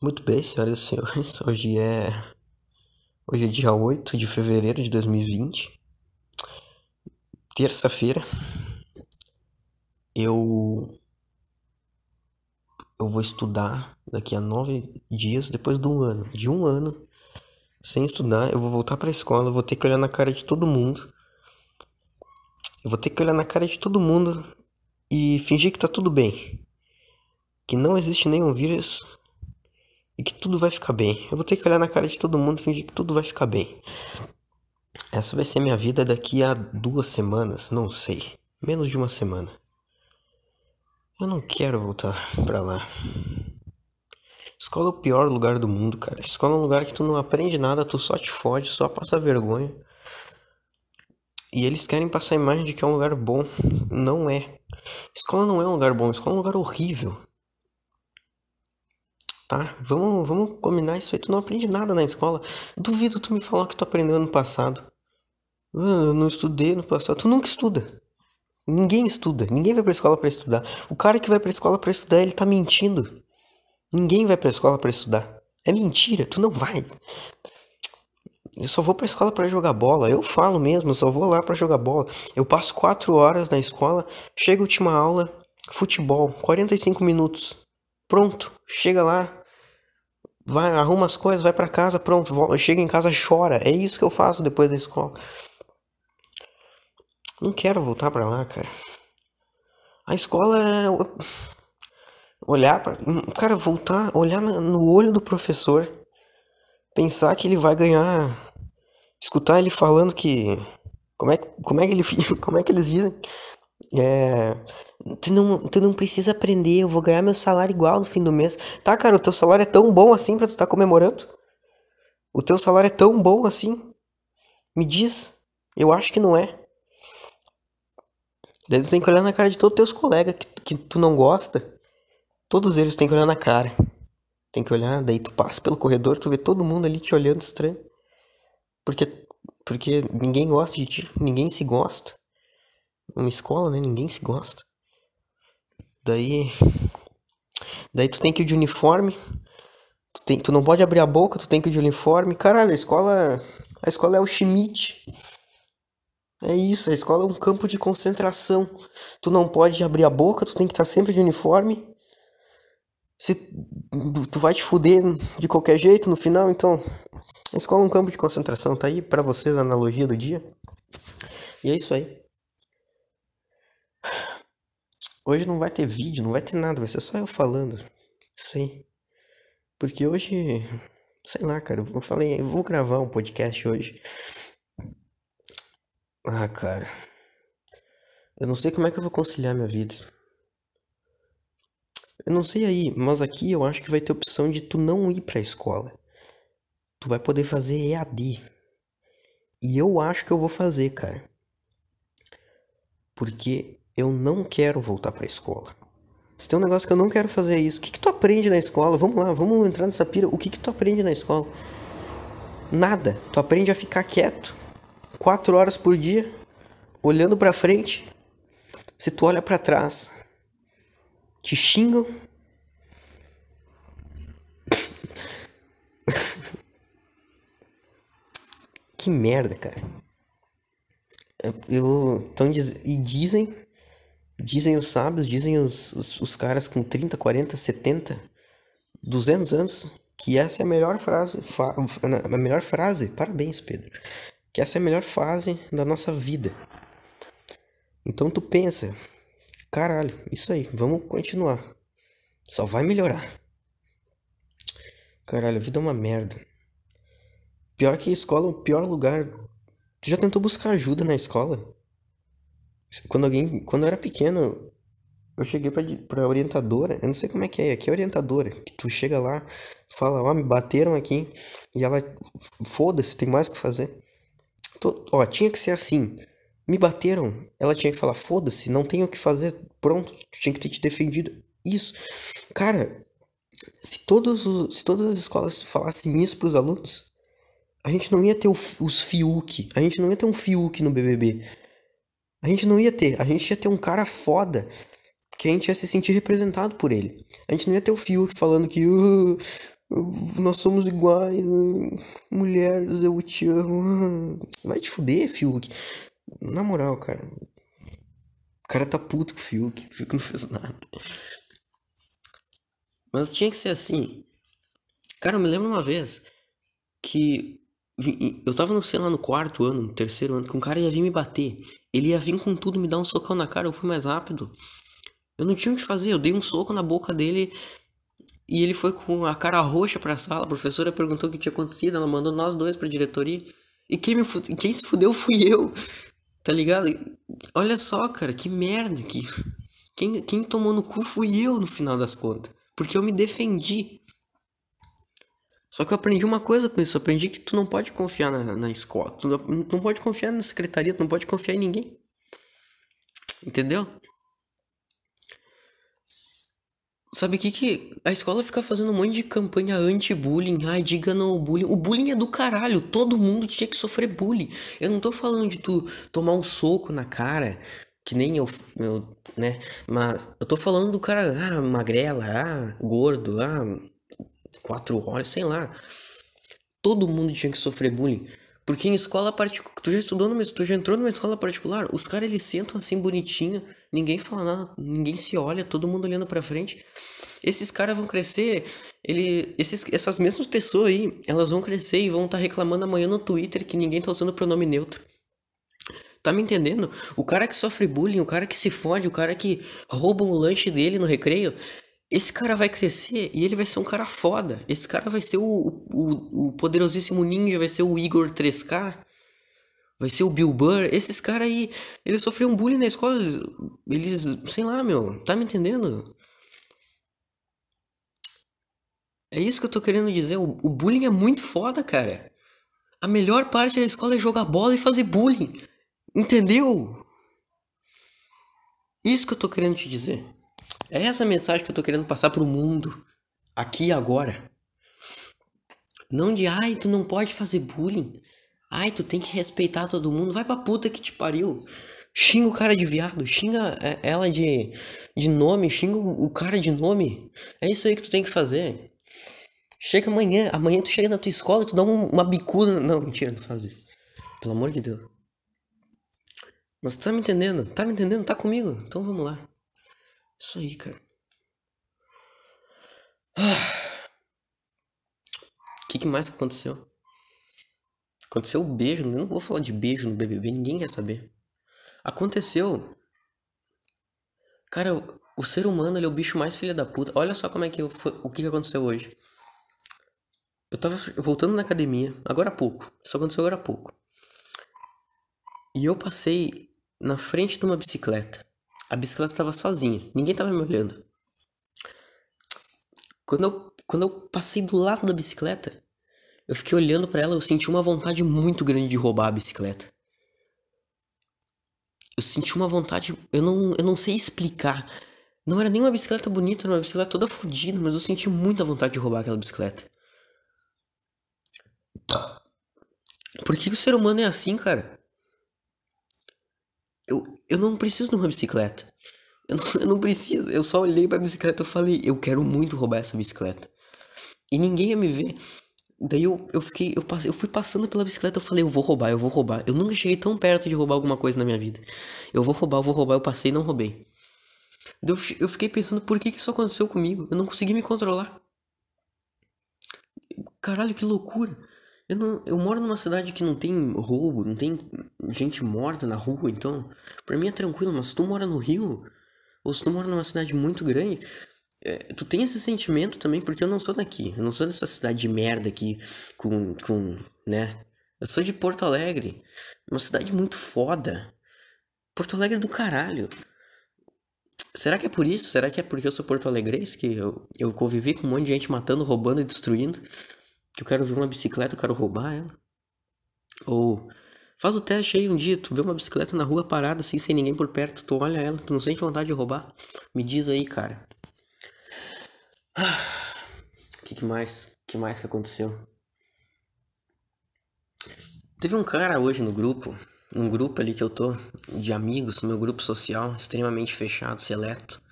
Muito bem, senhoras e senhores. Hoje é. Hoje é dia 8 de fevereiro de 2020. Terça-feira. Eu. Eu vou estudar daqui a nove dias, depois de um ano. De um ano sem estudar, eu vou voltar pra escola, vou ter que olhar na cara de todo mundo. Eu vou ter que olhar na cara de todo mundo e fingir que tá tudo bem. Que não existe nenhum vírus e que tudo vai ficar bem. Eu vou ter que olhar na cara de todo mundo e fingir que tudo vai ficar bem. Essa vai ser minha vida daqui a duas semanas, não sei. Menos de uma semana. Eu não quero voltar pra lá. Escola é o pior lugar do mundo, cara. Escola é um lugar que tu não aprende nada, tu só te fode, só passa vergonha. E eles querem passar a imagem de que é um lugar bom. Não é. Escola não é um lugar bom, escola é um lugar horrível. Tá? Vamos, vamos combinar isso aí. Tu não aprende nada na escola. Duvido tu me falar que tu aprendeu no passado. Eu não estudei no passado. Tu nunca estuda. Ninguém estuda, ninguém vai pra escola para estudar. O cara que vai pra escola para estudar, ele tá mentindo. Ninguém vai pra escola para estudar. É mentira, tu não vai. Eu só vou pra escola para jogar bola. Eu falo mesmo, eu só vou lá para jogar bola. Eu passo quatro horas na escola, chega a última aula, futebol, 45 minutos. Pronto, chega lá, vai, arruma as coisas, vai para casa, pronto, volta, chega em casa, chora. É isso que eu faço depois da escola. Não quero voltar para lá, cara. A escola é olhar para, cara, voltar, olhar no olho do professor, pensar que ele vai ganhar, escutar ele falando que como é, como é que ele, como é que eles dizem? É, tu não, tu não precisa aprender, eu vou ganhar meu salário igual no fim do mês. Tá, cara, o teu salário é tão bom assim pra tu tá comemorando? O teu salário é tão bom assim? Me diz. Eu acho que não é. Daí tu tem que olhar na cara de todos os teus colegas que, que tu não gosta. Todos eles tem que olhar na cara. Tem que olhar, daí tu passa pelo corredor, tu vê todo mundo ali te olhando estranho. Porque, porque ninguém gosta de ti, ninguém se gosta. Uma escola, né? Ninguém se gosta. Daí. Daí tu tem que ir de uniforme. Tu, tem, tu não pode abrir a boca, tu tem que ir de uniforme. Caralho, a escola. A escola é o Schmidt. É isso, a escola é um campo de concentração. Tu não pode abrir a boca, tu tem que estar sempre de uniforme. Se tu vai te fuder de qualquer jeito no final, então a escola é um campo de concentração, tá aí para vocês a analogia do dia. E é isso aí. Hoje não vai ter vídeo, não vai ter nada, vai ser só eu falando. Aí. Porque hoje, sei lá, cara, eu falei, eu vou gravar um podcast hoje. Ah, cara. Eu não sei como é que eu vou conciliar minha vida. Eu não sei aí, mas aqui eu acho que vai ter opção de tu não ir pra escola. Tu vai poder fazer EAD. E eu acho que eu vou fazer, cara. Porque eu não quero voltar pra escola. Se tem um negócio que eu não quero fazer é isso. O que, que tu aprende na escola? Vamos lá, vamos entrar nessa pira. O que, que tu aprende na escola? Nada. Tu aprende a ficar quieto quatro horas por dia, olhando para frente. Se tu olha para trás, te xingam. que merda, cara. Eu, então, e dizem, dizem os sábios, dizem os, os, os caras com 30, 40, 70, 200 anos, que essa é a melhor frase, a melhor frase. Parabéns, Pedro que essa é a melhor fase da nossa vida. Então tu pensa, caralho, isso aí, vamos continuar. Só vai melhorar. Caralho, a vida é uma merda. Pior que a escola é o pior lugar. Tu já tentou buscar ajuda na escola? Quando alguém, quando eu era pequeno, eu cheguei pra, orientadora, eu não sei como é que é, aqui é orientadora, que tu chega lá, fala, ó, oh, me bateram aqui, e ela, foda-se, tem mais o que fazer. Tô, ó, tinha que ser assim. Me bateram. Ela tinha que falar, foda-se, não tenho o que fazer. Pronto, tinha que ter te defendido. Isso. Cara, se, todos os, se todas as escolas falassem isso pros alunos, a gente não ia ter o, os Fiuk. A gente não ia ter um Fiuk no BBB. A gente não ia ter. A gente ia ter um cara foda que a gente ia se sentir representado por ele. A gente não ia ter o Fiuk falando que uh, Nós somos iguais. Mulheres, eu te amo. Vai te fuder, Fiuk. Na moral, cara. O cara tá puto com o Fiuk. O Fiuk não fez nada. Mas tinha que ser assim. Cara, eu me lembro uma vez que eu tava, no, sei lá, no quarto ano, no terceiro ano, que um cara ia vir me bater. Ele ia vir com tudo, me dar um socão na cara, eu fui mais rápido. Eu não tinha o que fazer, eu dei um soco na boca dele e ele foi com a cara roxa pra sala. A professora perguntou o que tinha acontecido, ela mandou nós dois pra diretoria. E quem, me quem se fudeu fui eu, tá ligado? Olha só, cara, que merda que. Quem, quem tomou no cu fui eu no final das contas. Porque eu me defendi. Só que eu aprendi uma coisa com isso. Eu aprendi que tu não pode confiar na, na escola. Tu não, não pode confiar na secretaria. Tu não pode confiar em ninguém. Entendeu? Sabe o que que... A escola fica fazendo um monte de campanha anti-bullying. Ai, diga não ao bullying. O bullying é do caralho. Todo mundo tinha que sofrer bullying. Eu não tô falando de tu tomar um soco na cara. Que nem eu, eu né? Mas eu tô falando do cara, ah, magrela, ah, gordo, ah, quatro horas, sei lá. Todo mundo tinha que sofrer bullying. Porque em escola particular, tu já estudou numa, tu já entrou numa escola particular, os caras eles sentam assim bonitinho, ninguém fala nada, ninguém se olha, todo mundo olhando para frente. Esses caras vão crescer, ele, esses, essas mesmas pessoas aí, elas vão crescer e vão estar tá reclamando amanhã no Twitter que ninguém tá usando pronome neutro. Tá me entendendo? O cara que sofre bullying, o cara que se fode, o cara que rouba o lanche dele no recreio, esse cara vai crescer e ele vai ser um cara foda. Esse cara vai ser o, o, o poderosíssimo ninja, vai ser o Igor 3K, vai ser o Bill Burr. Esses caras aí, eles sofreram bullying na escola. Eles, sei lá, meu, tá me entendendo? É isso que eu tô querendo dizer. O, o bullying é muito foda, cara. A melhor parte da escola é jogar bola e fazer bullying. Entendeu? Isso que eu tô querendo te dizer. É essa mensagem que eu tô querendo passar pro mundo, aqui e agora. Não de, ai, tu não pode fazer bullying. Ai, tu tem que respeitar todo mundo. Vai pra puta que te pariu. Xinga o cara de viado, xinga é, ela de, de nome, xinga o cara de nome. É isso aí que tu tem que fazer. Chega amanhã, amanhã tu chega na tua escola e tu dá uma bicuda. Não, mentira, não faz isso. Pelo amor de Deus. Mas tu tá me entendendo? Tá me entendendo? Tá comigo? Então vamos lá. Isso aí, cara. O ah. que, que mais aconteceu? Aconteceu o beijo, eu não vou falar de beijo no BBB, ninguém quer saber. Aconteceu. Cara, o ser humano ele é o bicho mais filha da puta. Olha só como é que eu, o que, que aconteceu hoje. Eu tava voltando na academia, agora há pouco. Isso aconteceu agora há pouco. E eu passei na frente de uma bicicleta. A bicicleta tava sozinha, ninguém tava me olhando. Quando eu, quando eu passei do lado da bicicleta, eu fiquei olhando para ela, eu senti uma vontade muito grande de roubar a bicicleta. Eu senti uma vontade, eu não, eu não sei explicar. Não era nem uma bicicleta bonita, era uma bicicleta toda fodida, mas eu senti muita vontade de roubar aquela bicicleta. Por que o ser humano é assim, cara? Eu, não preciso de uma bicicleta. Eu não, eu não preciso. Eu só olhei pra bicicleta e falei, eu quero muito roubar essa bicicleta. E ninguém ia me ver. Daí eu, eu fiquei, eu, passei, eu fui passando pela bicicleta, eu falei, eu vou roubar, eu vou roubar. Eu nunca cheguei tão perto de roubar alguma coisa na minha vida. Eu vou roubar, eu vou roubar, eu passei e não roubei. Eu, eu fiquei pensando, por que, que isso aconteceu comigo? Eu não consegui me controlar. Caralho, que loucura. Eu, não, eu moro numa cidade que não tem roubo, não tem gente morta na rua, então pra mim é tranquilo, mas se tu mora no Rio, ou se tu mora numa cidade muito grande, é, tu tem esse sentimento também, porque eu não sou daqui, eu não sou dessa cidade de merda aqui, com, com, né? Eu sou de Porto Alegre, uma cidade muito foda. Porto Alegre é do caralho. Será que é por isso? Será que é porque eu sou porto alegrense que eu, eu convivi com um monte de gente matando, roubando e destruindo? Que eu quero ver uma bicicleta, eu quero roubar ela. Ou faz o teste aí um dia, tu vê uma bicicleta na rua parada assim, sem ninguém por perto, tu olha ela, tu não sente vontade de roubar? Me diz aí, cara. O que, que mais? Que mais que aconteceu? Teve um cara hoje no grupo, um grupo ali que eu tô, de amigos, meu grupo social, extremamente fechado, seleto.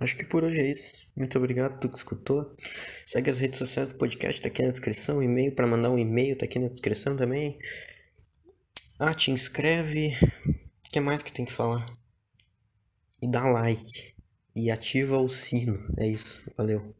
Acho que por hoje é isso. Muito obrigado tu que escutou. Segue as redes sociais do podcast, tá aqui na descrição. E-mail para mandar um e-mail, tá aqui na descrição também. Ah, te inscreve. O que mais que tem que falar? E dá like. E ativa o sino. É isso. Valeu.